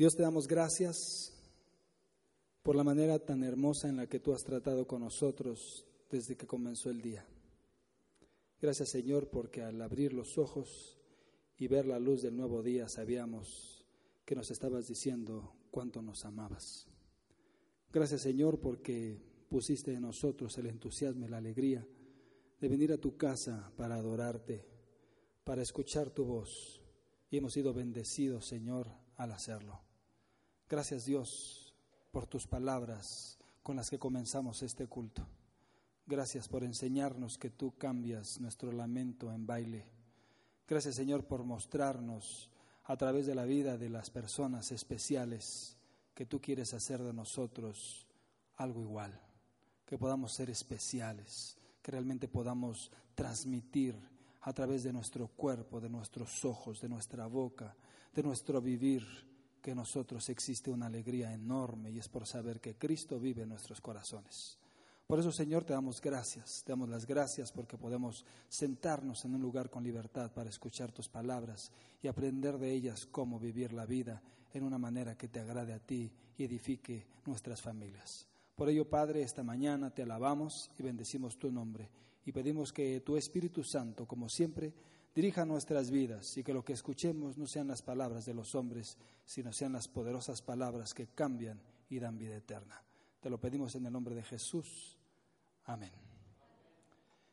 Dios te damos gracias por la manera tan hermosa en la que tú has tratado con nosotros desde que comenzó el día. Gracias Señor porque al abrir los ojos y ver la luz del nuevo día sabíamos que nos estabas diciendo cuánto nos amabas. Gracias Señor porque pusiste en nosotros el entusiasmo y la alegría de venir a tu casa para adorarte, para escuchar tu voz. Y hemos sido bendecidos, Señor, al hacerlo. Gracias Dios por tus palabras con las que comenzamos este culto. Gracias por enseñarnos que tú cambias nuestro lamento en baile. Gracias Señor por mostrarnos a través de la vida de las personas especiales que tú quieres hacer de nosotros algo igual, que podamos ser especiales, que realmente podamos transmitir a través de nuestro cuerpo, de nuestros ojos, de nuestra boca, de nuestro vivir, que nosotros existe una alegría enorme y es por saber que Cristo vive en nuestros corazones. Por eso, Señor, te damos gracias, te damos las gracias porque podemos sentarnos en un lugar con libertad para escuchar tus palabras y aprender de ellas cómo vivir la vida en una manera que te agrade a ti y edifique nuestras familias. Por ello, Padre, esta mañana te alabamos y bendecimos tu nombre y pedimos que tu Espíritu Santo, como siempre, dirija nuestras vidas y que lo que escuchemos no sean las palabras de los hombres, sino sean las poderosas palabras que cambian y dan vida eterna. Te lo pedimos en el nombre de Jesús. Amén.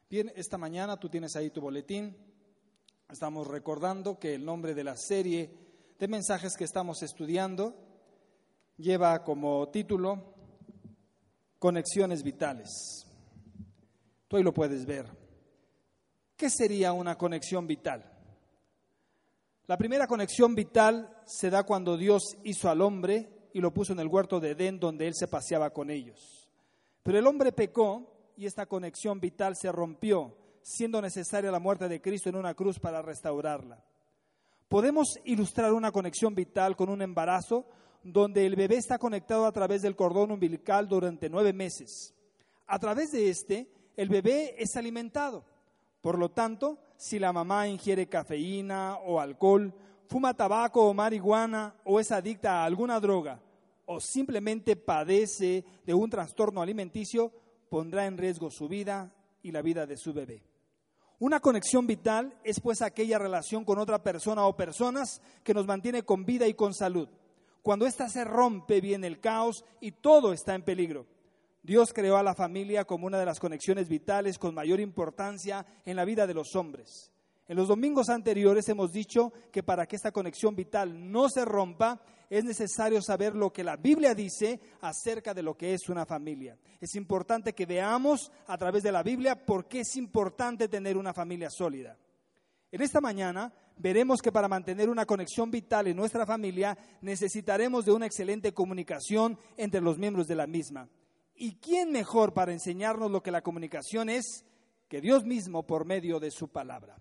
Bien, esta mañana tú tienes ahí tu boletín. Estamos recordando que el nombre de la serie de mensajes que estamos estudiando lleva como título Conexiones Vitales. Tú ahí lo puedes ver. ¿Qué sería una conexión vital? La primera conexión vital se da cuando Dios hizo al hombre y lo puso en el huerto de Edén donde él se paseaba con ellos. Pero el hombre pecó y esta conexión vital se rompió, siendo necesaria la muerte de Cristo en una cruz para restaurarla. Podemos ilustrar una conexión vital con un embarazo donde el bebé está conectado a través del cordón umbilical durante nueve meses. A través de este, el bebé es alimentado. Por lo tanto, si la mamá ingiere cafeína o alcohol, fuma tabaco o marihuana o es adicta a alguna droga o simplemente padece de un trastorno alimenticio, pondrá en riesgo su vida y la vida de su bebé. Una conexión vital es pues aquella relación con otra persona o personas que nos mantiene con vida y con salud. Cuando ésta se rompe viene el caos y todo está en peligro. Dios creó a la familia como una de las conexiones vitales con mayor importancia en la vida de los hombres. En los domingos anteriores hemos dicho que para que esta conexión vital no se rompa, es necesario saber lo que la Biblia dice acerca de lo que es una familia. Es importante que veamos a través de la Biblia por qué es importante tener una familia sólida. En esta mañana veremos que para mantener una conexión vital en nuestra familia necesitaremos de una excelente comunicación entre los miembros de la misma. ¿Y quién mejor para enseñarnos lo que la comunicación es que Dios mismo por medio de su palabra?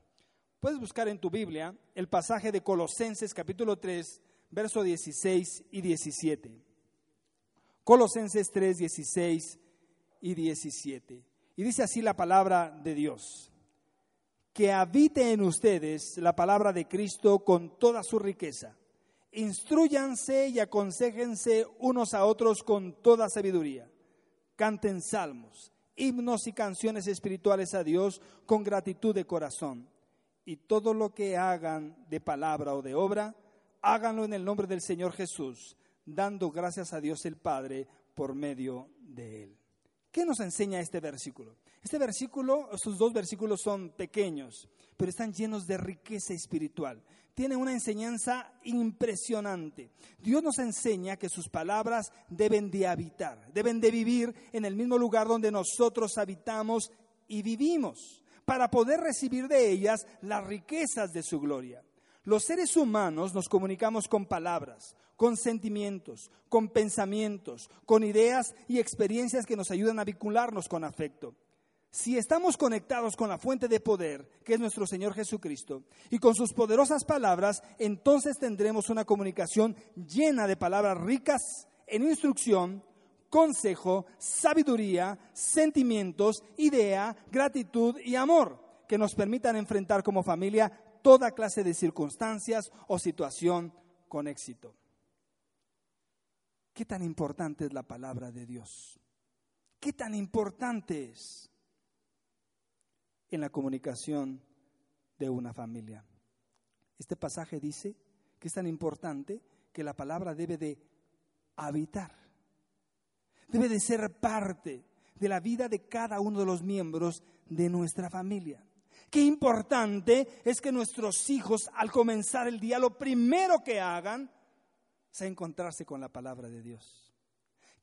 Puedes buscar en tu Biblia el pasaje de Colosenses capítulo 3, verso 16 y 17. Colosenses 3, 16 y 17. Y dice así la palabra de Dios. Que habite en ustedes la palabra de Cristo con toda su riqueza. Instruyanse y aconsejense unos a otros con toda sabiduría. Canten salmos, himnos y canciones espirituales a Dios con gratitud de corazón. Y todo lo que hagan de palabra o de obra, háganlo en el nombre del Señor Jesús, dando gracias a Dios el Padre por medio de Él. ¿Qué nos enseña este versículo? Este versículo, estos dos versículos son pequeños, pero están llenos de riqueza espiritual. Tiene una enseñanza impresionante. Dios nos enseña que sus palabras deben de habitar, deben de vivir en el mismo lugar donde nosotros habitamos y vivimos, para poder recibir de ellas las riquezas de su gloria. Los seres humanos nos comunicamos con palabras, con sentimientos, con pensamientos, con ideas y experiencias que nos ayudan a vincularnos con afecto. Si estamos conectados con la fuente de poder, que es nuestro Señor Jesucristo, y con sus poderosas palabras, entonces tendremos una comunicación llena de palabras ricas en instrucción, consejo, sabiduría, sentimientos, idea, gratitud y amor, que nos permitan enfrentar como familia toda clase de circunstancias o situación con éxito. ¿Qué tan importante es la palabra de Dios? ¿Qué tan importante es en la comunicación de una familia? Este pasaje dice que es tan importante que la palabra debe de habitar, debe de ser parte de la vida de cada uno de los miembros de nuestra familia. Qué importante es que nuestros hijos al comenzar el día lo primero que hagan a encontrarse con la palabra de Dios.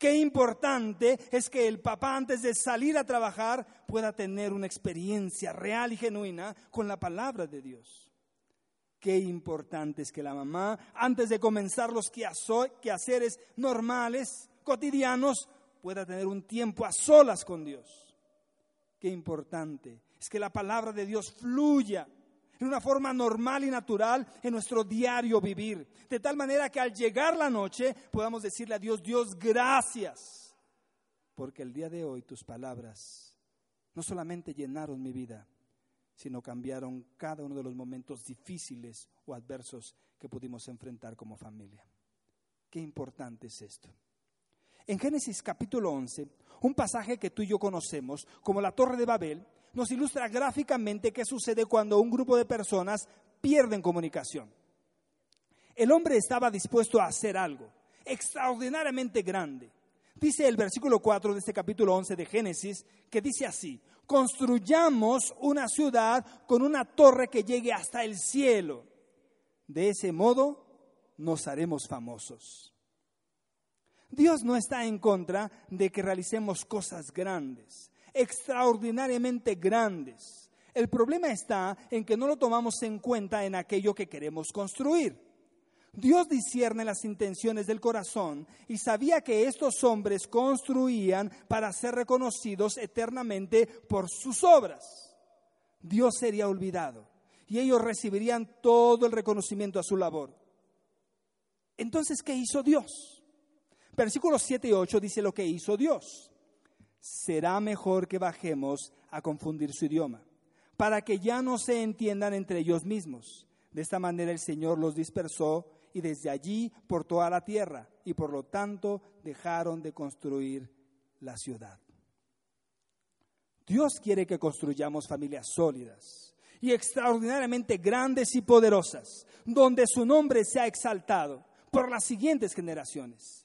Qué importante es que el papá antes de salir a trabajar pueda tener una experiencia real y genuina con la palabra de Dios. Qué importante es que la mamá antes de comenzar los quehaceres normales, cotidianos, pueda tener un tiempo a solas con Dios. Qué importante es que la palabra de Dios fluya de una forma normal y natural en nuestro diario vivir. De tal manera que al llegar la noche podamos decirle a Dios, Dios, gracias. Porque el día de hoy tus palabras no solamente llenaron mi vida, sino cambiaron cada uno de los momentos difíciles o adversos que pudimos enfrentar como familia. Qué importante es esto. En Génesis capítulo 11, un pasaje que tú y yo conocemos como la Torre de Babel, nos ilustra gráficamente qué sucede cuando un grupo de personas pierden comunicación. El hombre estaba dispuesto a hacer algo extraordinariamente grande. Dice el versículo 4 de este capítulo 11 de Génesis, que dice así, construyamos una ciudad con una torre que llegue hasta el cielo. De ese modo nos haremos famosos. Dios no está en contra de que realicemos cosas grandes extraordinariamente grandes. El problema está en que no lo tomamos en cuenta en aquello que queremos construir. Dios discierne las intenciones del corazón y sabía que estos hombres construían para ser reconocidos eternamente por sus obras. Dios sería olvidado y ellos recibirían todo el reconocimiento a su labor. Entonces, ¿qué hizo Dios? Versículos 7 y 8 dice lo que hizo Dios será mejor que bajemos a confundir su idioma, para que ya no se entiendan entre ellos mismos. De esta manera el Señor los dispersó y desde allí por toda la tierra, y por lo tanto dejaron de construir la ciudad. Dios quiere que construyamos familias sólidas y extraordinariamente grandes y poderosas, donde su nombre sea exaltado por las siguientes generaciones.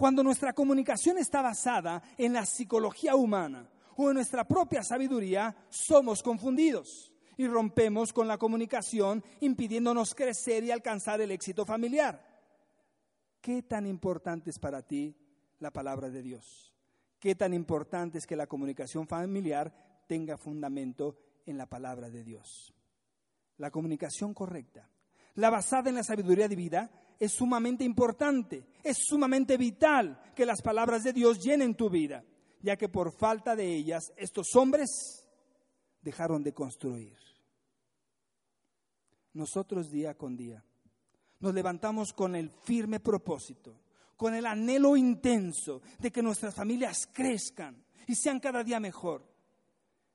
Cuando nuestra comunicación está basada en la psicología humana o en nuestra propia sabiduría, somos confundidos y rompemos con la comunicación impidiéndonos crecer y alcanzar el éxito familiar. ¿Qué tan importante es para ti la palabra de Dios? ¿Qué tan importante es que la comunicación familiar tenga fundamento en la palabra de Dios? La comunicación correcta, la basada en la sabiduría divina, es sumamente importante, es sumamente vital que las palabras de Dios llenen tu vida, ya que por falta de ellas estos hombres dejaron de construir. Nosotros día con día nos levantamos con el firme propósito, con el anhelo intenso de que nuestras familias crezcan y sean cada día mejor.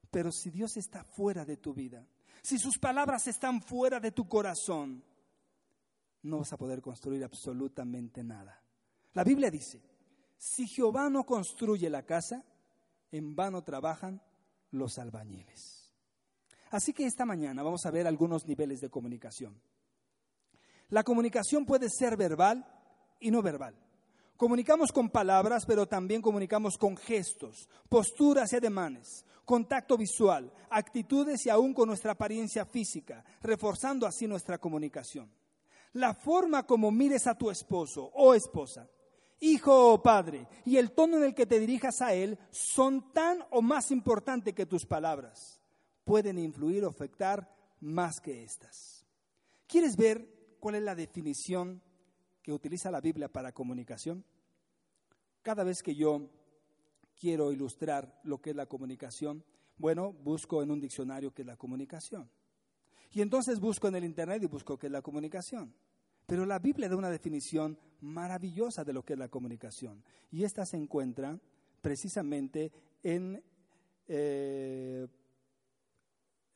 Pero si Dios está fuera de tu vida, si sus palabras están fuera de tu corazón, no vas a poder construir absolutamente nada. La Biblia dice, si Jehová no construye la casa, en vano trabajan los albañiles. Así que esta mañana vamos a ver algunos niveles de comunicación. La comunicación puede ser verbal y no verbal. Comunicamos con palabras, pero también comunicamos con gestos, posturas y ademanes, contacto visual, actitudes y aún con nuestra apariencia física, reforzando así nuestra comunicación la forma como mires a tu esposo o esposa, hijo o padre, y el tono en el que te dirijas a él son tan o más importantes que tus palabras. Pueden influir o afectar más que estas. ¿Quieres ver cuál es la definición que utiliza la Biblia para comunicación? Cada vez que yo quiero ilustrar lo que es la comunicación, bueno, busco en un diccionario qué es la comunicación. Y entonces busco en el Internet y busco qué es la comunicación. Pero la Biblia da una definición maravillosa de lo que es la comunicación. Y esta se encuentra precisamente en eh,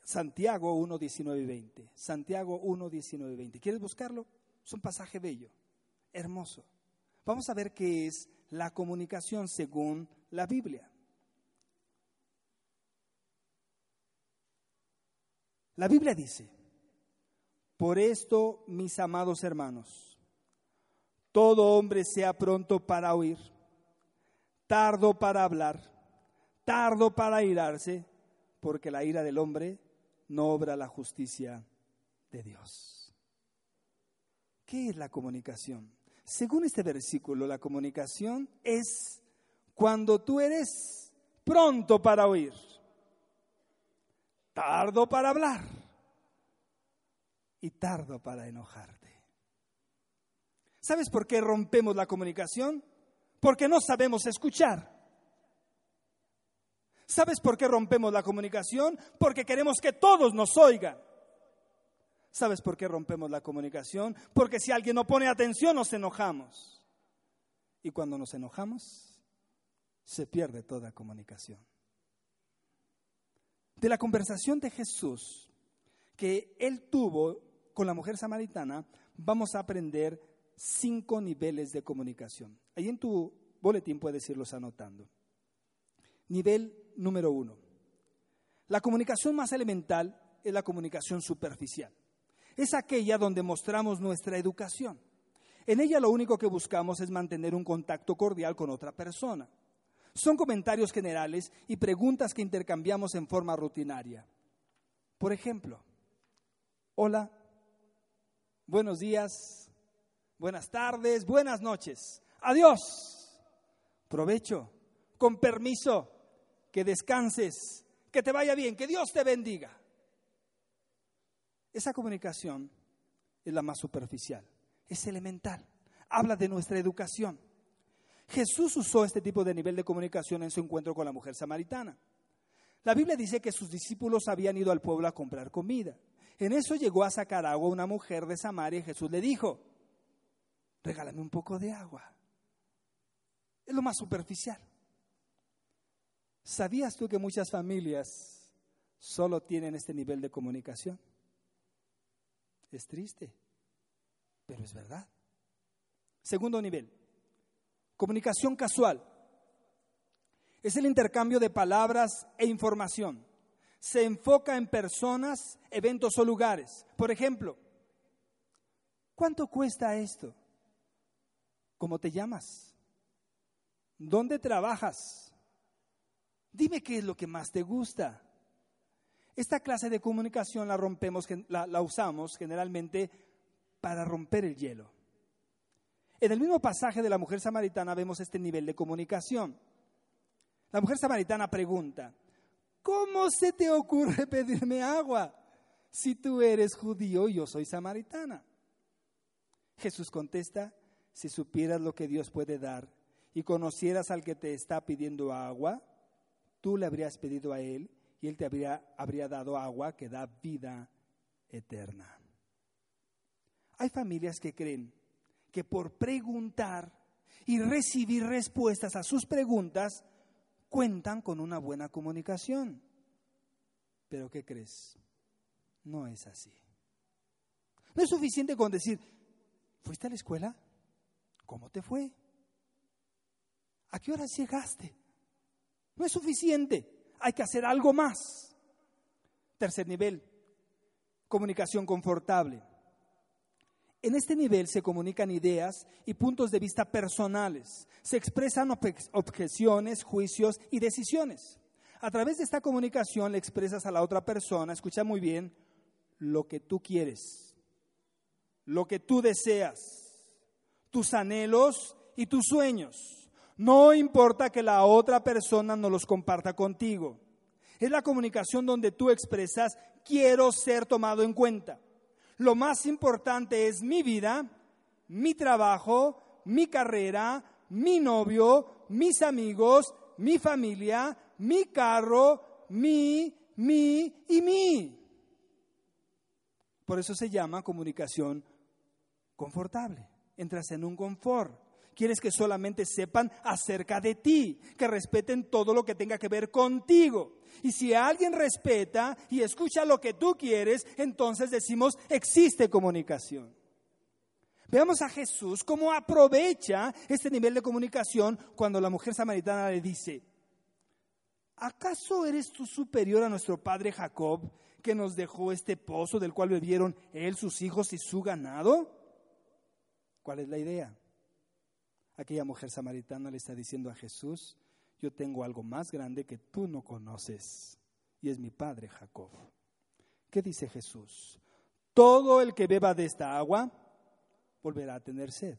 Santiago 1, 19 y 20. Santiago 1, 19 y 20. ¿Quieres buscarlo? Es un pasaje bello, hermoso. Vamos a ver qué es la comunicación según la Biblia. La Biblia dice, por esto, mis amados hermanos, todo hombre sea pronto para oír, tardo para hablar, tardo para irarse, porque la ira del hombre no obra la justicia de Dios. ¿Qué es la comunicación? Según este versículo, la comunicación es cuando tú eres pronto para oír, tardo para hablar y tardo para enojarte. ¿Sabes por qué rompemos la comunicación? Porque no sabemos escuchar. ¿Sabes por qué rompemos la comunicación? Porque queremos que todos nos oigan. ¿Sabes por qué rompemos la comunicación? Porque si alguien no pone atención nos enojamos. Y cuando nos enojamos, se pierde toda comunicación. De la conversación de Jesús que él tuvo con la mujer samaritana, vamos a aprender cinco niveles de comunicación. Ahí en tu boletín puedes irlos anotando. Nivel número uno. La comunicación más elemental es la comunicación superficial. Es aquella donde mostramos nuestra educación. En ella lo único que buscamos es mantener un contacto cordial con otra persona. Son comentarios generales y preguntas que intercambiamos en forma rutinaria. Por ejemplo, hola, buenos días, buenas tardes, buenas noches, adiós, provecho, con permiso, que descanses, que te vaya bien, que Dios te bendiga. Esa comunicación es la más superficial, es elemental, habla de nuestra educación. Jesús usó este tipo de nivel de comunicación en su encuentro con la mujer samaritana. La Biblia dice que sus discípulos habían ido al pueblo a comprar comida. En eso llegó a sacar agua una mujer de Samaria y Jesús le dijo, regálame un poco de agua. Es lo más superficial. ¿Sabías tú que muchas familias solo tienen este nivel de comunicación? Es triste, pero es verdad. Segundo nivel, comunicación casual. Es el intercambio de palabras e información. Se enfoca en personas, eventos o lugares. Por ejemplo, ¿cuánto cuesta esto? ¿Cómo te llamas? ¿Dónde trabajas? Dime qué es lo que más te gusta. Esta clase de comunicación la rompemos, la, usamos generalmente para romper el hielo. En el mismo pasaje de la mujer samaritana vemos este nivel de comunicación. La mujer samaritana pregunta, ¿cómo se te ocurre pedirme agua si tú eres judío y yo soy samaritana? Jesús contesta, si supieras lo que Dios puede dar y conocieras al que te está pidiendo agua, tú le habrías pedido a Él y Él te habría, habría dado agua que da vida eterna. Hay familias que creen que por preguntar y recibir respuestas a sus preguntas cuentan con una buena comunicación. Pero ¿qué crees? No es así. No es suficiente con decir, ¿fuiste a la escuela? ¿Cómo te fue? ¿A qué hora llegaste? No es suficiente, hay que hacer algo más. Tercer nivel, comunicación confortable. En este nivel se comunican ideas y puntos de vista personales, se expresan objeciones, juicios y decisiones. A través de esta comunicación le expresas a la otra persona, escucha muy bien, lo que tú quieres, lo que tú deseas, tus anhelos y tus sueños. No importa que la otra persona no los comparta contigo. Es la comunicación donde tú expresas, quiero ser tomado en cuenta. Lo más importante es mi vida, mi trabajo, mi carrera, mi novio, mis amigos, mi familia, mi carro, mi, mi y mi. Por eso se llama comunicación confortable. Entras en un confort. Quieres que solamente sepan acerca de ti, que respeten todo lo que tenga que ver contigo. Y si alguien respeta y escucha lo que tú quieres, entonces decimos, existe comunicación. Veamos a Jesús cómo aprovecha este nivel de comunicación cuando la mujer samaritana le dice, ¿acaso eres tú superior a nuestro padre Jacob, que nos dejó este pozo del cual bebieron él, sus hijos y su ganado? ¿Cuál es la idea? Aquella mujer samaritana le está diciendo a Jesús, yo tengo algo más grande que tú no conoces, y es mi padre Jacob. ¿Qué dice Jesús? Todo el que beba de esta agua volverá a tener sed.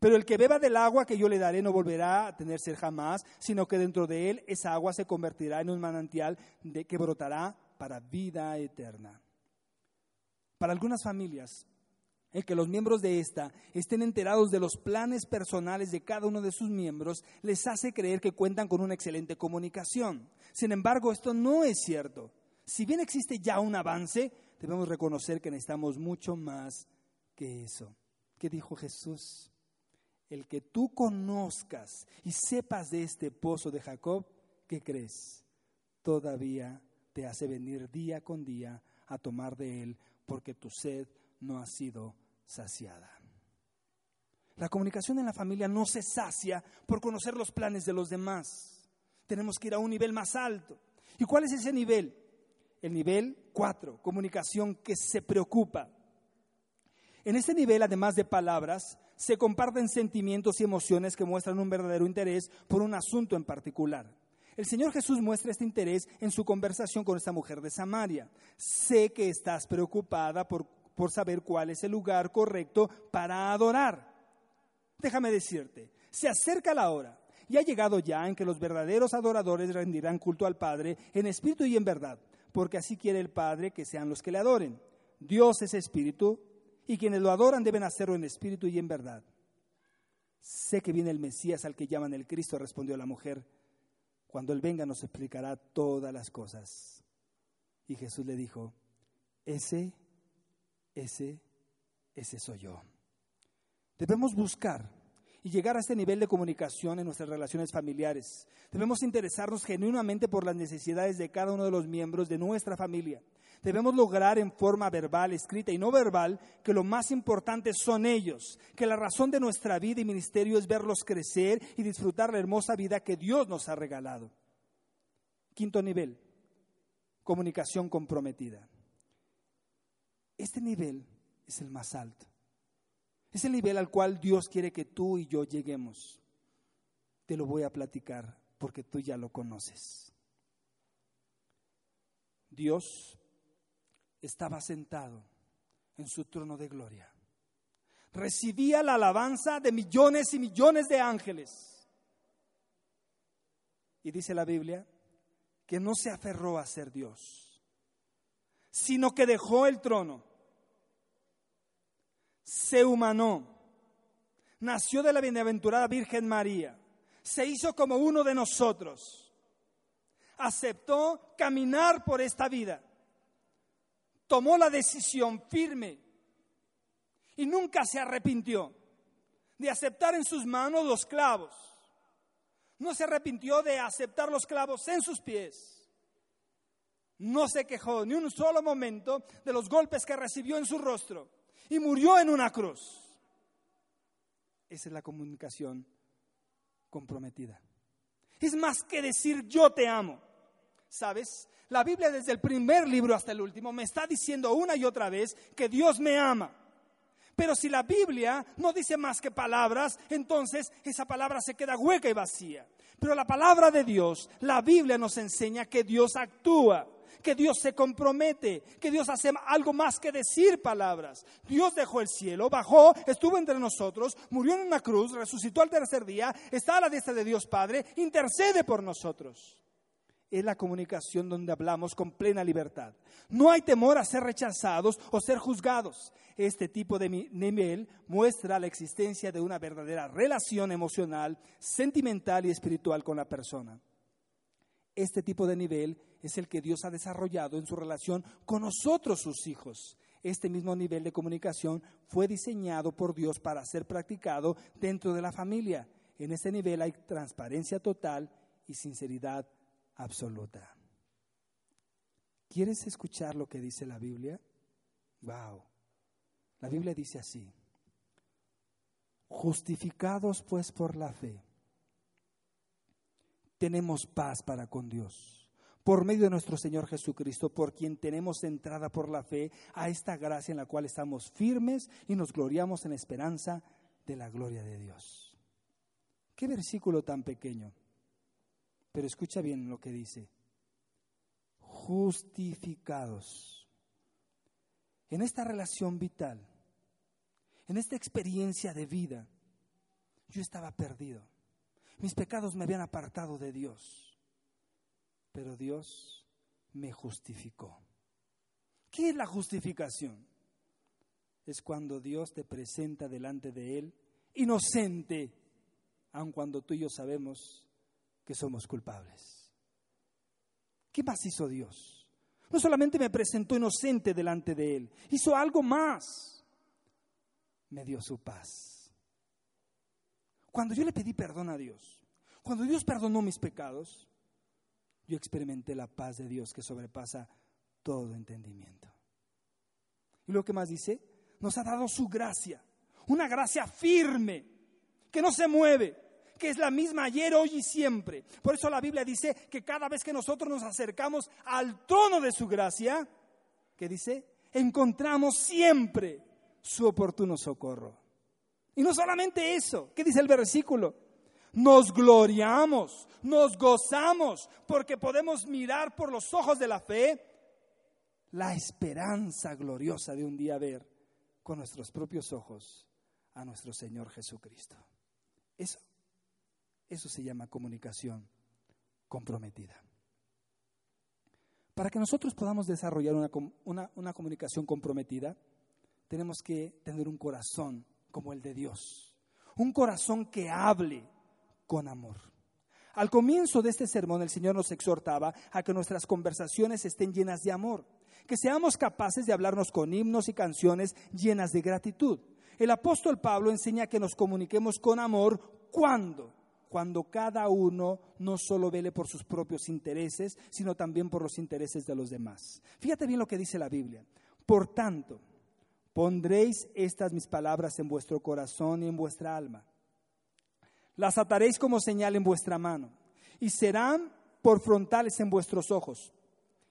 Pero el que beba del agua que yo le daré no volverá a tener sed jamás, sino que dentro de él esa agua se convertirá en un manantial de que brotará para vida eterna. Para algunas familias, el que los miembros de esta estén enterados de los planes personales de cada uno de sus miembros les hace creer que cuentan con una excelente comunicación. Sin embargo, esto no es cierto. Si bien existe ya un avance, debemos reconocer que necesitamos mucho más que eso. ¿Qué dijo Jesús? El que tú conozcas y sepas de este pozo de Jacob, ¿qué crees? Todavía te hace venir día con día a tomar de él porque tu sed no ha sido saciada. La comunicación en la familia no se sacia por conocer los planes de los demás. Tenemos que ir a un nivel más alto. ¿Y cuál es ese nivel? El nivel 4, comunicación que se preocupa. En este nivel, además de palabras, se comparten sentimientos y emociones que muestran un verdadero interés por un asunto en particular. El Señor Jesús muestra este interés en su conversación con esta mujer de Samaria. Sé que estás preocupada por, por saber cuál es el lugar correcto para adorar. Déjame decirte, se acerca la hora y ha llegado ya en que los verdaderos adoradores rendirán culto al Padre en espíritu y en verdad, porque así quiere el Padre que sean los que le adoren. Dios es espíritu y quienes lo adoran deben hacerlo en espíritu y en verdad. Sé que viene el Mesías al que llaman el Cristo, respondió la mujer. Cuando Él venga nos explicará todas las cosas. Y Jesús le dijo, ese, ese, ese soy yo. Debemos buscar y llegar a este nivel de comunicación en nuestras relaciones familiares. Debemos interesarnos genuinamente por las necesidades de cada uno de los miembros de nuestra familia. Debemos lograr en forma verbal, escrita y no verbal que lo más importante son ellos, que la razón de nuestra vida y ministerio es verlos crecer y disfrutar la hermosa vida que Dios nos ha regalado. Quinto nivel, comunicación comprometida. Este nivel es el más alto. Es el nivel al cual Dios quiere que tú y yo lleguemos. Te lo voy a platicar porque tú ya lo conoces. Dios estaba sentado en su trono de gloria. Recibía la alabanza de millones y millones de ángeles. Y dice la Biblia que no se aferró a ser Dios, sino que dejó el trono, se humanó, nació de la bienaventurada Virgen María, se hizo como uno de nosotros, aceptó caminar por esta vida. Tomó la decisión firme. Y nunca se arrepintió de aceptar en sus manos los clavos. No se arrepintió de aceptar los clavos en sus pies. No se quejó ni un solo momento de los golpes que recibió en su rostro y murió en una cruz. Esa es la comunicación comprometida. Es más que decir yo te amo. ¿Sabes? La Biblia desde el primer libro hasta el último me está diciendo una y otra vez que Dios me ama. Pero si la Biblia no dice más que palabras, entonces esa palabra se queda hueca y vacía. Pero la palabra de Dios, la Biblia nos enseña que Dios actúa, que Dios se compromete, que Dios hace algo más que decir palabras. Dios dejó el cielo, bajó, estuvo entre nosotros, murió en una cruz, resucitó al tercer día, está a la diestra de Dios Padre, intercede por nosotros. es la comunicación donde hablamos con plena libertad. No hay temor a ser rechazados o ser juzgados. Este tipo de nivel muestra la existencia de una verdadera relación emocional, sentimental y espiritual con la persona. Este tipo de nivel es el que Dios ha desarrollado en su relación con nosotros, sus hijos. Este mismo nivel de comunicación fue diseñado por Dios para ser practicado dentro de la familia. En este nivel hay transparencia total y sinceridad absoluta. ¿Quieres escuchar lo que dice la Biblia? Wow. La Biblia dice así: Justificados pues por la fe, tenemos paz para con Dios por medio de nuestro Señor Jesucristo, por quien tenemos entrada por la fe a esta gracia en la cual estamos firmes y nos gloriamos en esperanza de la gloria de Dios. Qué versículo tan pequeño. Pero escucha bien lo que dice. Justificados. En esta relación vital, en esta experiencia de vida, yo estaba perdido. Mis pecados me habían apartado de Dios. Pero Dios me justificó. ¿Qué es la justificación? Es cuando Dios te presenta delante de Él inocente, aun cuando tú y yo sabemos que somos culpables. ¿Qué más hizo Dios? No solamente me presentó inocente delante de Él, hizo algo más. Me dio su paz. Cuando yo le pedí perdón a Dios, cuando Dios perdonó mis pecados, yo experimenté la paz de Dios que sobrepasa todo entendimiento. ¿Y lo que más dice? Nos ha dado su gracia, una gracia firme, que no se mueve, que es la misma ayer, hoy y siempre. Por eso la Biblia dice que cada vez que nosotros nos acercamos al trono de su gracia, ¿qué dice? Encontramos siempre su oportuno socorro. Y no solamente eso, ¿qué dice el versículo? Nos gloriamos, nos gozamos, porque podemos mirar por los ojos de la fe la esperanza gloriosa de un día ver con nuestros propios ojos a nuestro Señor Jesucristo. Eso eso se llama comunicación comprometida. Para que nosotros podamos desarrollar una, comunicación comprometida, tenemos que tener un corazón como el de Dios, un corazón que hable con amor. Al comienzo de este sermón el Señor nos exhortaba a que nuestras conversaciones estén llenas de amor, que seamos capaces de hablarnos con himnos y canciones llenas de gratitud. El apóstol Pablo enseña que nos comuniquemos con amor cuando cuando cada uno no solo vele por sus propios intereses, sino también por los intereses de los demás. Fíjate bien lo que dice la Biblia. Por tanto, pondréis estas mis palabras en vuestro corazón y en vuestra alma. Las ataréis como señal en vuestra mano y serán por frontales en vuestros ojos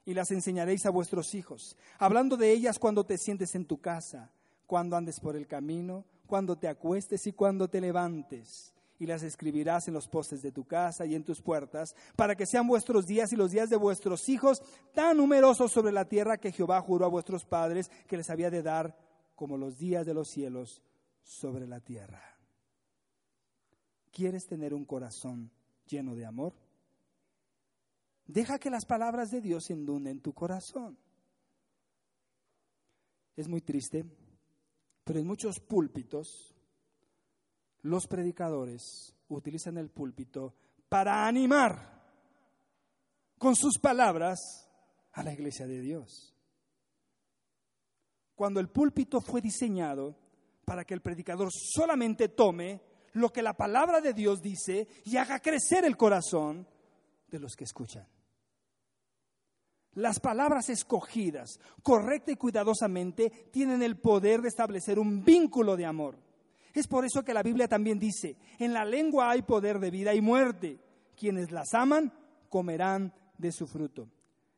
y las enseñaréis a vuestros hijos, hablando de ellas cuando te sientes en tu casa, cuando andes por el camino, cuando te acuestes y cuando te levantes y las escribirás en los postes de tu casa y en tus puertas, para que sean vuestros días y los días de vuestros hijos tan numerosos sobre la tierra que Jehová juró a vuestros padres que les había de dar como los días de los cielos sobre la tierra. ¿Quieres tener un corazón lleno de amor? Deja que las palabras de Dios inunden tu corazón. Es muy triste, pero en muchos púlpitos los predicadores utilizan el púlpito para animar con sus palabras a la iglesia de Dios. Cuando el púlpito fue diseñado para que el predicador solamente tome lo que la palabra de Dios dice y haga crecer el corazón de los que escuchan. Las palabras escogidas correcta y cuidadosamente tienen el poder de establecer un vínculo de amor. Es por eso que la Biblia también dice, en la lengua hay poder de vida y muerte. Quienes las aman comerán de su fruto.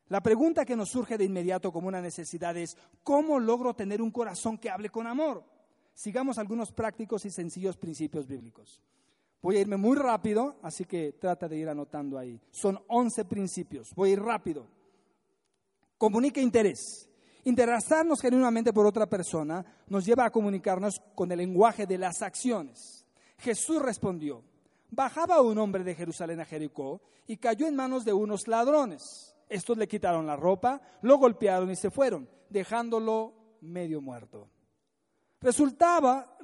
La pregunta que nos surge de inmediato como una necesidad es, ¿cómo logro tener un corazón que hable con amor? Sigamos algunos prácticos y sencillos principios bíblicos. Voy a irme muy rápido, así que trata de ir anotando ahí. Son 11 principios. Voy a ir rápido. Comunica interés. Interesarnos genuinamente por otra persona nos lleva a comunicarnos con el lenguaje de las acciones. Jesús respondió, bajaba un hombre de Jerusalén a Jericó y cayó en manos de unos ladrones. Estos le quitaron la ropa, lo golpearon y se fueron, dejándolo medio muerto. Resultaba,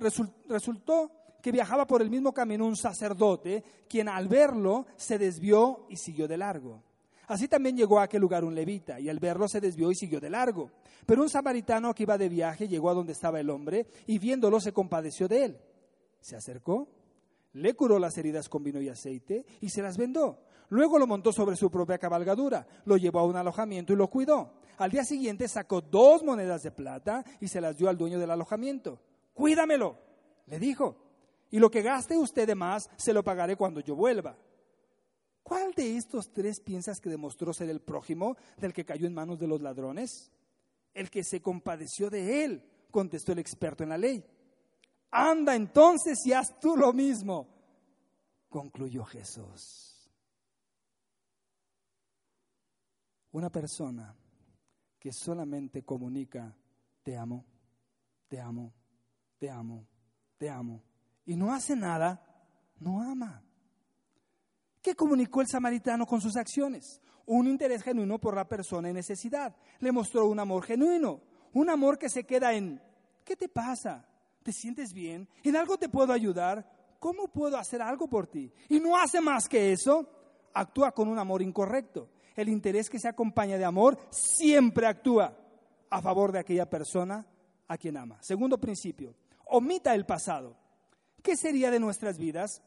resultó que viajaba por el mismo camino un sacerdote, quien al verlo se desvió y siguió de largo. Así también llegó a aquel lugar un levita, y al verlo se desvió y siguió de largo. Pero un samaritano que iba de viaje llegó a donde estaba el hombre, y viéndolo se compadeció de él. Se acercó, le curó las heridas con vino y aceite, y se las vendó. Luego lo montó sobre su propia cabalgadura, lo llevó a un alojamiento y lo cuidó. Al día siguiente sacó dos monedas de plata y se las dio al dueño del alojamiento. Cuídamelo, le dijo, y lo que gaste usted de más se lo pagaré cuando yo vuelva. ¿Cuál de estos tres piensas que demostró ser el prójimo del que cayó en manos de los ladrones? El que se compadeció de él, contestó el experto en la ley. Anda entonces y haz tú lo mismo, concluyó Jesús. Una persona que solamente comunica, te amo, te amo, te amo, te amo, y no hace nada, no ama. ¿Qué comunicó el samaritano con sus acciones? Un interés genuino por la persona en necesidad. Le mostró un amor genuino, un amor que se queda en, ¿qué te pasa? ¿Te sientes bien? ¿En algo te puedo ayudar? ¿Cómo puedo hacer algo por ti? Y no hace más que eso, actúa con un amor incorrecto. El interés que se acompaña de amor siempre actúa a favor de aquella persona a quien ama. Segundo principio, omita el pasado. ¿Qué sería de nuestras vidas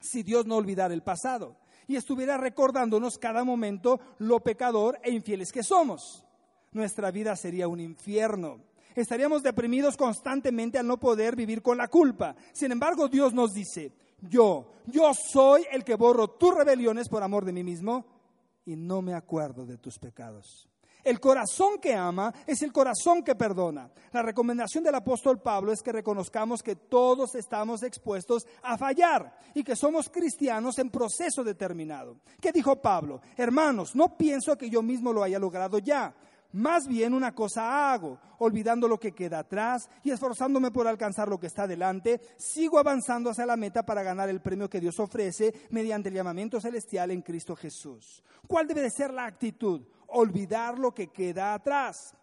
si Dios no olvidara el pasado y estuviera recordándonos cada momento lo pecador e infieles que somos. Nuestra vida sería un infierno. Estaríamos deprimidos constantemente al no poder vivir con la culpa. Sin embargo, Dios nos dice, yo, yo soy el que borro tus rebeliones por amor de mí mismo y no me acuerdo de tus pecados. El corazón que ama es el corazón que perdona. La recomendación del apóstol Pablo es que reconozcamos que todos estamos expuestos a fallar y que somos cristianos en proceso determinado. ¿Qué dijo Pablo? Hermanos, no pienso que yo mismo lo haya logrado ya. Más bien una cosa hago, olvidando lo que queda atrás y esforzándome por alcanzar lo que está delante, sigo avanzando hacia la meta para ganar el premio que Dios ofrece mediante el llamamiento celestial en Cristo Jesús. ¿Cuál debe de ser la actitud? olvidar lo que queda atrás.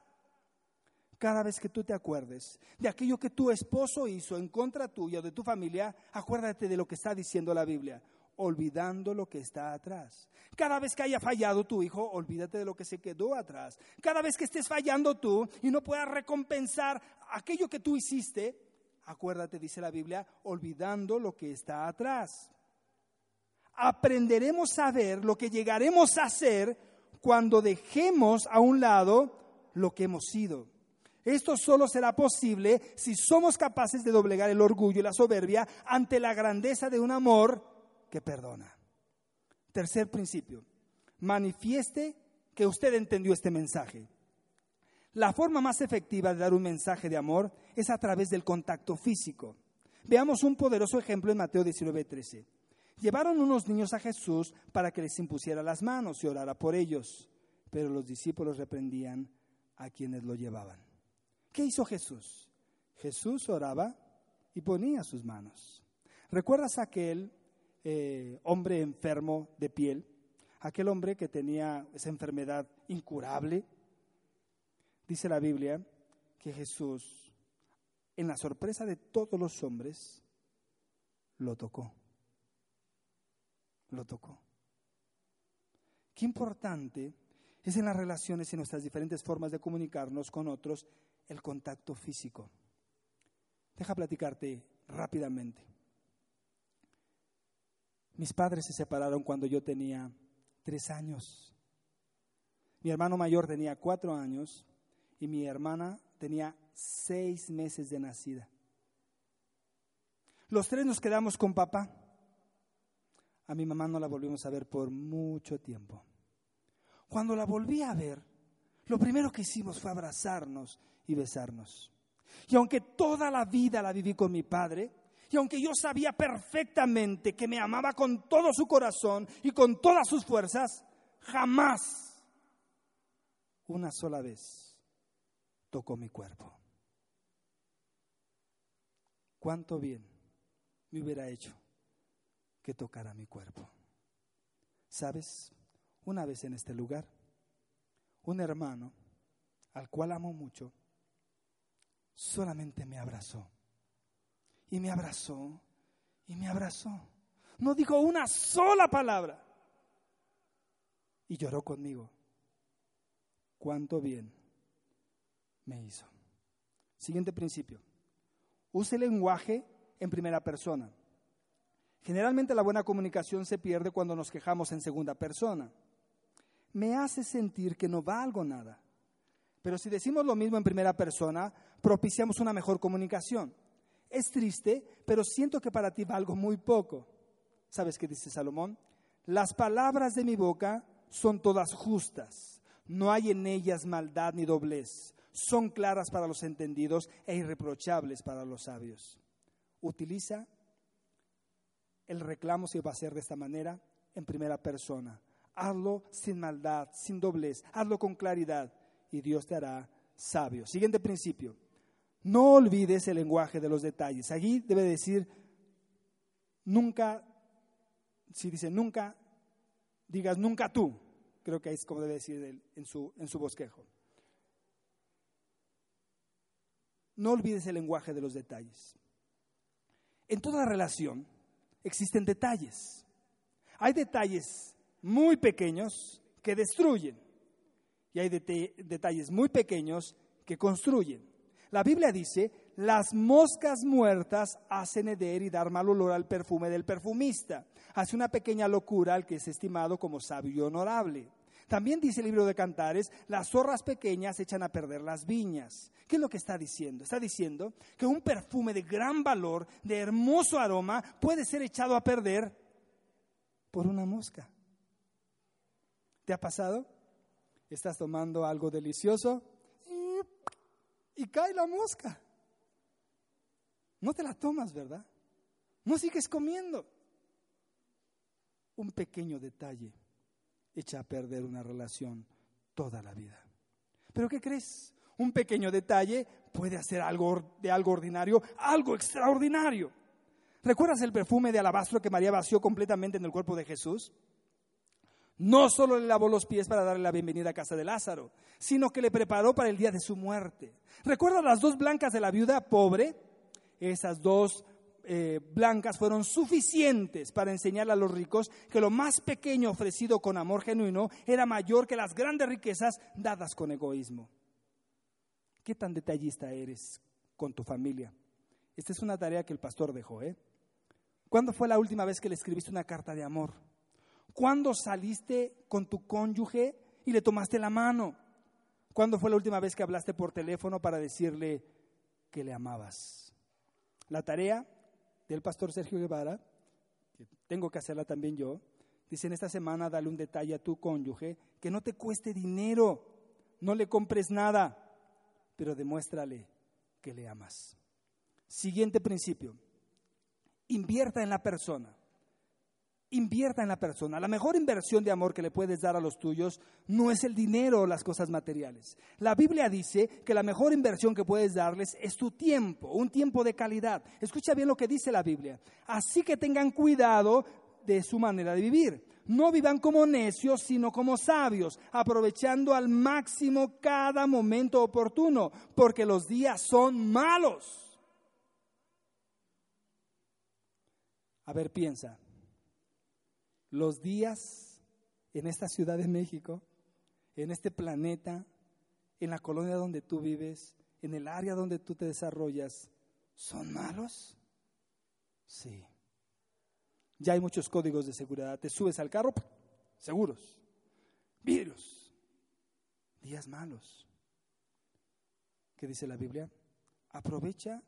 Cada vez que tú te acuerdes de aquello que tu esposo hizo en contra tuya o de tu familia, acuérdate de lo que está diciendo la Biblia, olvidando lo que está atrás. Cada vez que haya fallado tu hijo, olvídate de lo que se quedó atrás. Cada vez que estés fallando tú y no puedas recompensar aquello que tú hiciste, acuérdate, dice la Biblia, olvidando lo que está atrás. Aprenderemos a ver lo que llegaremos a hacer cuando dejemos a un lado lo que hemos sido. Esto solo será posible si somos capaces de doblegar el orgullo y la soberbia ante la grandeza de un amor que perdona. Tercer principio, manifieste que usted entendió este mensaje. La forma más efectiva de dar un mensaje de amor es a través del contacto físico. Veamos un poderoso ejemplo en Mateo 19:13. Llevaron unos niños a Jesús para que les impusiera las manos y orara por ellos, pero los discípulos reprendían a quienes lo llevaban. ¿Qué hizo Jesús? Jesús oraba y ponía sus manos. ¿Recuerdas aquel eh, hombre enfermo de piel? Aquel hombre que tenía esa enfermedad incurable. Dice la Biblia que Jesús, en la sorpresa de todos los hombres, lo tocó lo tocó. Qué importante es en las relaciones y en nuestras diferentes formas de comunicarnos con otros el contacto físico. Deja platicarte rápidamente. Mis padres se separaron cuando yo tenía tres años. Mi hermano mayor tenía cuatro años y mi hermana tenía seis meses de nacida. Los tres nos quedamos con papá. A mi mamá no la volvimos a ver por mucho tiempo. Cuando la volví a ver, lo primero que hicimos fue abrazarnos y besarnos. Y aunque toda la vida la viví con mi padre, y aunque yo sabía perfectamente que me amaba con todo su corazón y con todas sus fuerzas, jamás, una sola vez, tocó mi cuerpo. ¿Cuánto bien me hubiera hecho que tocara mi cuerpo. ¿Sabes? Una vez en este lugar, un hermano al cual amo mucho, solamente me abrazó. Y me abrazó y me abrazó. No dijo una sola palabra. Y lloró conmigo. Cuánto bien me hizo. Siguiente principio. Use lenguaje en primera persona. Generalmente la buena comunicación se pierde cuando nos quejamos en segunda persona. Me hace sentir que no valgo nada. Pero si decimos lo mismo en primera persona, propiciamos una mejor comunicación. Es triste, pero siento que para ti valgo muy poco. ¿Sabes qué dice Salomón? Las palabras de mi boca son todas justas. No hay en ellas maldad ni doblez. Son claras para los entendidos e irreprochables para los sabios. Utiliza el reclamo, si va a ser de esta manera, en primera persona. Hazlo sin maldad, sin doblez. Hazlo con claridad y Dios te hará sabio. Siguiente principio. No olvides el lenguaje de los detalles. Allí debe decir, nunca, si dice nunca, digas nunca tú. Creo que es como debe decir en su, en su bosquejo. No olvides el lenguaje de los detalles. En toda relación existen detalles. Hay detalles muy pequeños que destruyen y hay detalles muy pequeños que construyen. La Biblia dice, las moscas muertas hacen heder y dar mal olor al perfume del perfumista. Hace una pequeña locura al que es estimado como sabio y honorable. También dice el libro de Cantares, las zorras pequeñas echan a perder las viñas. ¿Qué es lo que está diciendo? Está diciendo que un perfume de gran valor, de hermoso aroma, puede ser echado a perder por una mosca. ¿Te ha pasado? Estás tomando algo delicioso y cae la mosca. No te la tomas, ¿verdad? No sigues comiendo. Un pequeño detalle echa a perder una relación toda la vida. Pero ¿qué crees? Un pequeño detalle puede hacer algo de algo ordinario, algo extraordinario. ¿Recuerdas el perfume de alabastro que María vació completamente en el cuerpo de Jesús? No solo le lavó los pies para darle la bienvenida a casa de Lázaro, sino que le preparó para el día de su muerte. ¿Recuerdas las dos blancas de la viuda pobre? Esas dos eh, blancas fueron suficientes para enseñarle a los ricos que lo más pequeño ofrecido con amor genuino era mayor que las grandes riquezas dadas con egoísmo. ¿Qué tan detallista eres con tu familia? Esta es una tarea que el pastor dejó. ¿eh? ¿Cuándo fue la última vez que le escribiste una carta de amor? ¿Cuándo saliste con tu cónyuge y le tomaste la mano? ¿Cuándo fue la última vez que hablaste por teléfono para decirle que le amabas? La tarea del pastor Sergio Guevara, que tengo que hacerla también yo, dice en esta semana dale un detalle a tu cónyuge que no te cueste dinero, no le compres nada, pero demuéstrale que le amas. Siguiente principio, invierta en la persona. Invierta en la persona. La mejor inversión de amor que le puedes dar a los tuyos no es el dinero o las cosas materiales. La Biblia dice que la mejor inversión que puedes darles es tu tiempo, un tiempo de calidad. Escucha bien lo que dice la Biblia. Así que tengan cuidado de su manera de vivir. No vivan como necios, sino como sabios, aprovechando al máximo cada momento oportuno, porque los días son malos. A ver, piensa los días en esta Ciudad de México, en este planeta, en la colonia donde tú vives, en el área donde tú te desarrollas, ¿son malos? Sí. Ya hay muchos códigos de seguridad. Te subes al carro, seguros. Vidrios. Días malos. ¿Qué dice la Biblia? Aprovecha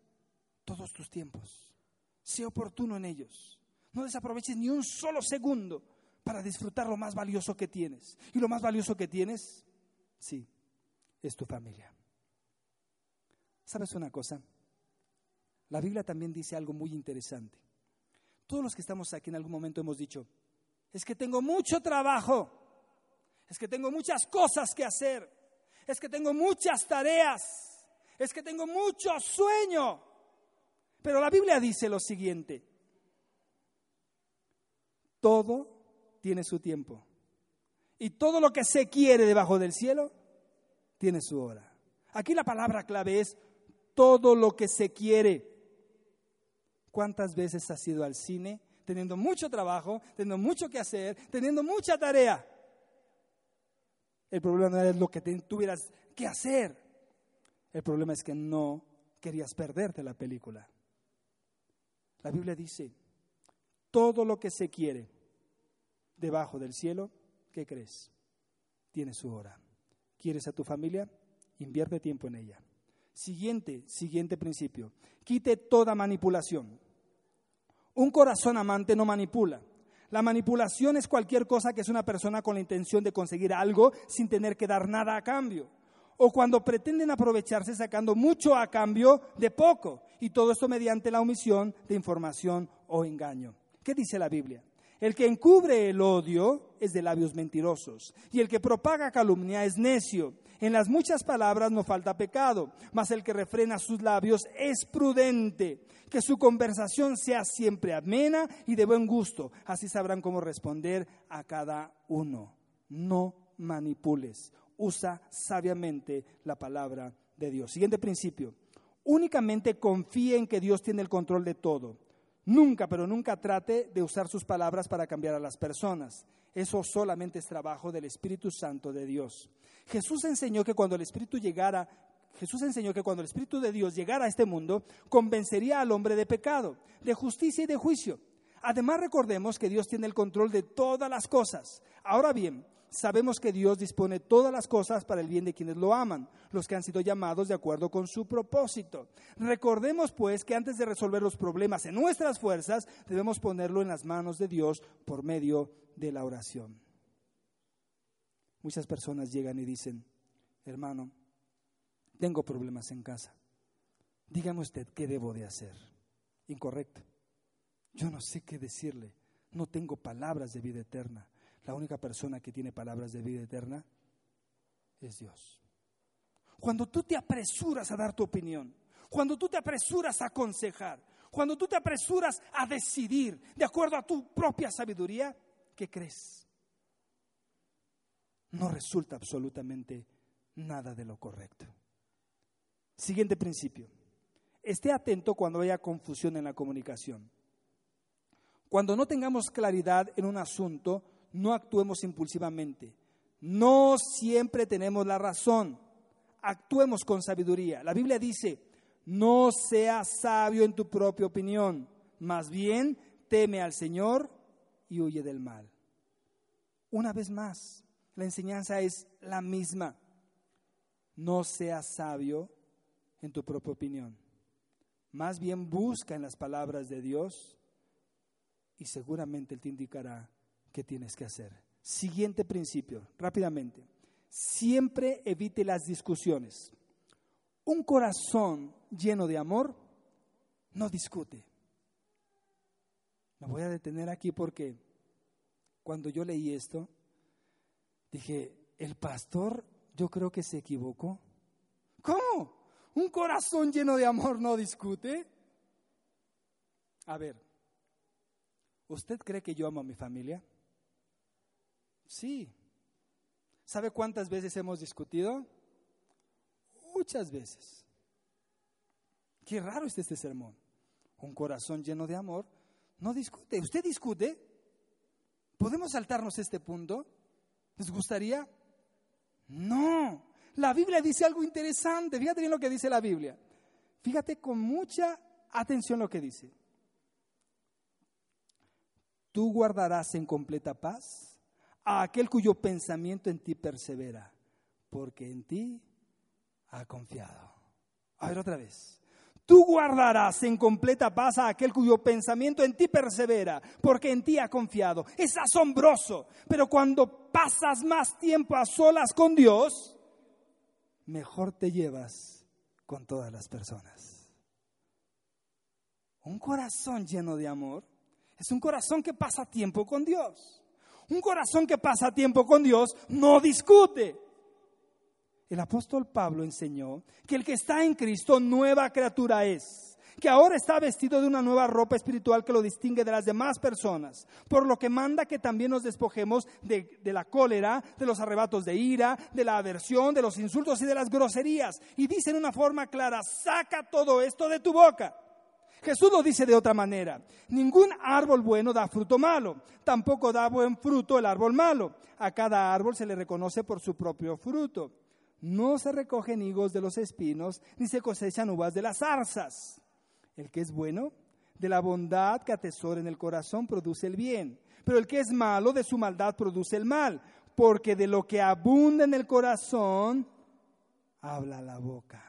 todos tus tiempos. Sé oportuno en ellos. No desaproveches ni un solo segundo para disfrutar lo más valioso que tienes. Y lo más valioso que tienes, sí, es tu familia. ¿Sabes una cosa? La Biblia también dice algo muy interesante. Todos los que estamos aquí en algún momento hemos dicho, es que tengo mucho trabajo, es que tengo muchas cosas que hacer, es que tengo muchas tareas, es que tengo mucho sueño. Pero la Biblia dice lo siguiente, Todo tiene su tiempo. Y todo lo que se quiere debajo del cielo tiene su hora. Aquí la palabra clave es todo lo que se quiere. ¿Cuántas veces has ido al cine teniendo mucho trabajo, teniendo mucho que hacer, teniendo mucha tarea? El problema no es lo que tuvieras que hacer. El problema es que no querías perderte la película. La Biblia dice, todo lo que se quiere debajo del cielo, ¿qué crees? Tiene su hora. ¿Quieres a tu familia? Invierte tiempo en ella. Siguiente, siguiente principio. Quite toda manipulación. Un corazón amante no manipula. La manipulación es cualquier cosa que es una persona con la intención de conseguir algo sin tener que dar nada a cambio. O cuando pretenden aprovecharse sacando mucho a cambio de poco. Y todo esto mediante la omisión de información o engaño. ¿Qué dice la Biblia? El que encubre el odio es de labios mentirosos, y el que propaga calumnia es necio. En las muchas palabras no falta pecado, mas el que refrena sus labios es prudente. Que su conversación sea siempre amena y de buen gusto, así sabrán cómo responder a cada uno. No manipules, usa sabiamente la palabra de Dios. Siguiente principio, únicamente confíe en que Dios tiene el control de todo Nunca, pero nunca trate de usar sus palabras para cambiar a las personas. Eso solamente es trabajo del Espíritu Santo de Dios. Jesús enseñó que cuando el Espíritu llegara, Jesús enseñó que cuando el Espíritu de Dios llegara a este mundo, convencería al hombre de pecado, de justicia y de juicio. Además recordemos que Dios tiene el control de todas las cosas. Ahora bien, sabemos que Dios dispone todas las cosas para el bien de quienes lo aman, los que han sido llamados de acuerdo con su propósito. Recordemos pues que antes de resolver los problemas en nuestras fuerzas, debemos ponerlo en las manos de Dios por medio de la oración. Muchas personas llegan y dicen, hermano, tengo problemas en casa. Dígame usted qué debo de hacer. Incorrecto. Yo no sé qué decirle. No tengo palabras de vida eterna. La única persona que tiene palabras de vida eterna es Dios. Cuando tú te apresuras a dar tu opinión, cuando tú te apresuras a aconsejar, cuando tú te apresuras a decidir de acuerdo a tu propia sabiduría, ¿qué crees? No resulta absolutamente nada de lo correcto. Siguiente principio. Esté atento cuando haya confusión en la comunicación. Cuando no tengamos claridad en un asunto, no actuemos impulsivamente. No siempre tenemos la razón. Actuemos con sabiduría. La Biblia dice, no seas sabio en tu propia opinión, más bien teme al Señor y huye del mal. Una vez más, la enseñanza es la misma. No seas sabio en tu propia opinión. Más bien busca en las palabras de Dios y seguramente Él te indicará qué tienes que hacer. Siguiente principio, rápidamente. Siempre evite las discusiones. Un corazón lleno de amor no discute. Me voy a detener aquí porque cuando yo leí esto, dije, el pastor yo creo que se equivocó. ¿Cómo? ¿Un corazón lleno de amor no discute? A ver, ¿usted cree que yo amo a mi familia? Sí. ¿Sabe cuántas veces hemos discutido? Muchas veces. Qué raro es este sermón. Un corazón lleno de amor no discute. ¿Usted discute? ¿Podemos saltarnos este punto? ¿Les gustaría? No. La Biblia dice algo interesante. Fíjate bien lo que dice la Biblia. Fíjate con mucha atención lo que dice. Tú guardarás en completa paz a aquel cuyo pensamiento en ti persevera, porque en ti ha confiado. A ver otra vez. Tú guardarás en completa paz a aquel cuyo pensamiento en ti persevera, porque en ti ha confiado. Es asombroso, pero cuando pasas más tiempo a solas con Dios, mejor te llevas con todas las personas. Un corazón lleno de amor es un corazón que pasa tiempo con Dios. Un corazón que pasa tiempo con Dios no discute. El apóstol Pablo enseñó que el que está en Cristo nueva criatura es. que ahora está vestido de una nueva ropa espiritual que lo distingue de las demás personas, por lo que manda que también nos despojemos de, de, la cólera, de los arrebatos de ira, de la aversión, de los insultos y de las groserías. Y dice en una forma clara, saca todo esto de tu boca. Jesús lo dice de otra manera, ningún árbol bueno da fruto malo, tampoco da buen fruto el árbol malo. A cada árbol se le reconoce por su propio fruto. No se recogen higos de los espinos, ni se cosechan uvas de las zarzas. El que es bueno, de la bondad que atesora en el corazón, produce el bien. Pero el que es malo, de su maldad produce el mal. Porque de lo que abunda en el corazón, habla la boca.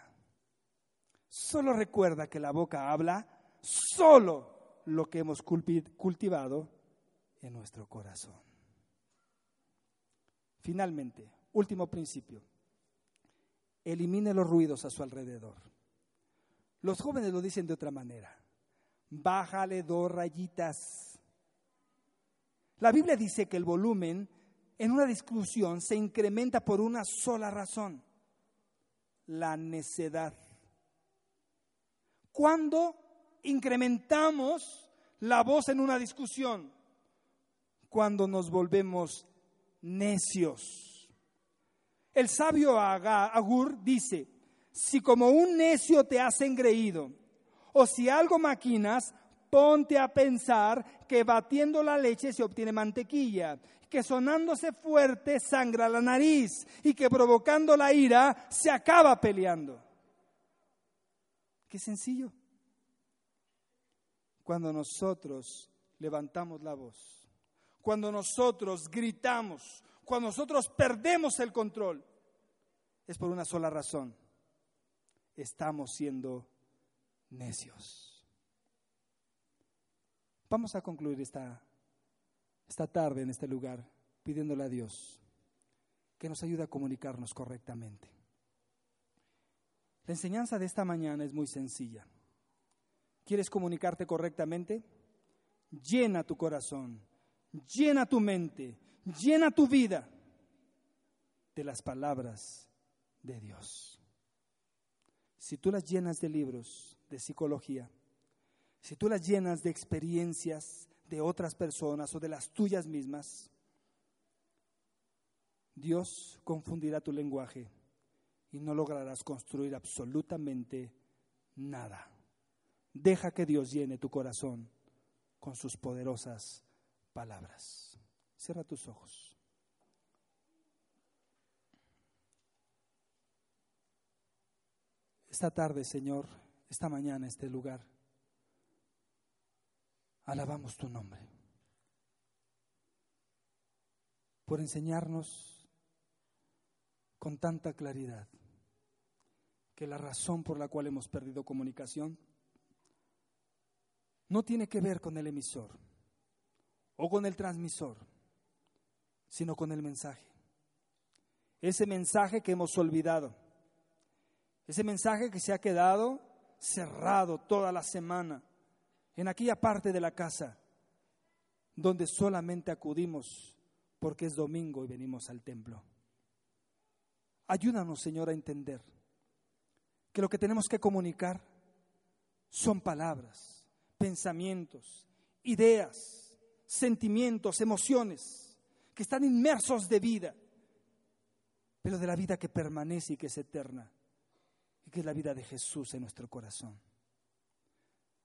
Solo recuerda que la boca habla solo lo que hemos cultivado en nuestro corazón. Finalmente, último principio elimine los ruidos a su alrededor. Los jóvenes lo dicen de otra manera. Bájale dos rayitas. La Biblia dice que el volumen en una discusión se incrementa por una sola razón, la necedad. Cuando incrementamos la voz en una discusión? Cuando nos volvemos necios. El sabio Agur dice, si como un necio te has engreído, o si algo maquinas, ponte a pensar que batiendo la leche se obtiene mantequilla, que sonándose fuerte sangra la nariz y que provocando la ira se acaba peleando. Qué sencillo. Cuando nosotros levantamos la voz, cuando nosotros gritamos, cuando nosotros perdemos el control, es por una sola razón. Estamos siendo necios. Vamos a concluir esta, esta tarde en este lugar pidiéndole a Dios que nos ayude a comunicarnos correctamente. La enseñanza de esta mañana es muy sencilla. ¿Quieres comunicarte correctamente? Llena tu corazón, llena tu mente, llena tu vida de las palabras de Dios. Si tú las llenas de libros de psicología, si tú las llenas de experiencias de otras personas o de las tuyas mismas, Dios confundirá tu lenguaje y no lograrás construir absolutamente nada. Deja que Dios llene tu corazón con sus poderosas palabras. Cierra tus ojos. Esta tarde, Señor, esta mañana, este lugar, alabamos tu nombre por enseñarnos con tanta claridad que la razón por la cual hemos perdido comunicación no tiene que ver con el emisor o con el transmisor, sino con el mensaje. Ese mensaje que hemos olvidado, ese mensaje que se ha quedado cerrado toda la semana en aquella parte de la casa donde solamente acudimos porque es domingo y venimos al templo. Ayúdanos, Señor, a entender que lo que tenemos que comunicar son palabras, pensamientos, ideas, sentimientos, emociones que están inmersos de vida, pero de la vida que permanece y que es eterna, y que es la vida de Jesús en nuestro corazón.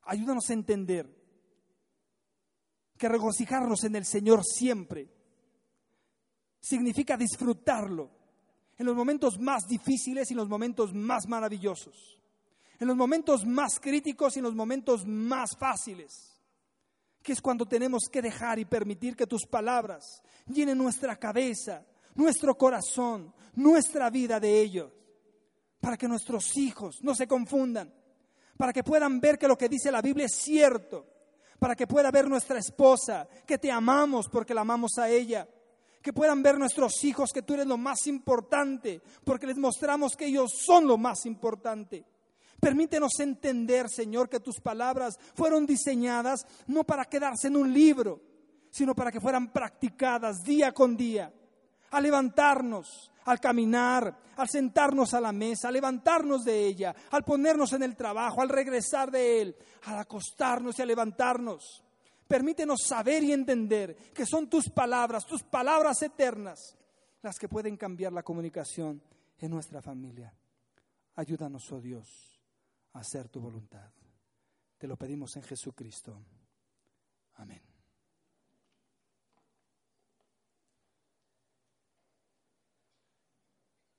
Ayúdanos a entender que regocijarnos en el Señor siempre significa disfrutarlo en los momentos más difíciles y en los momentos más maravillosos, en los momentos más críticos y en los momentos más fáciles que es cuando tenemos que dejar y permitir que tus palabras llenen nuestra cabeza, nuestro corazón, nuestra vida de ellos, para que nuestros hijos no se confundan, para que puedan ver que lo que dice la Biblia es cierto, para que pueda ver nuestra esposa, que te amamos porque la amamos a ella, que puedan ver nuestros hijos que tú eres lo más importante, porque les mostramos que ellos son lo más importante Permítenos entender, Señor, que tus palabras fueron diseñadas no para quedarse en un libro, sino para que fueran practicadas día con día, a levantarnos, al caminar, al sentarnos a la mesa, al levantarnos de ella, al ponernos en el trabajo, al regresar de él, al acostarnos y a levantarnos. Permítenos saber y entender que son tus palabras, tus palabras eternas, las que pueden cambiar la comunicación en nuestra familia. Ayúdanos, oh Dios, hacer tu voluntad. Te lo pedimos en Jesucristo. Amén.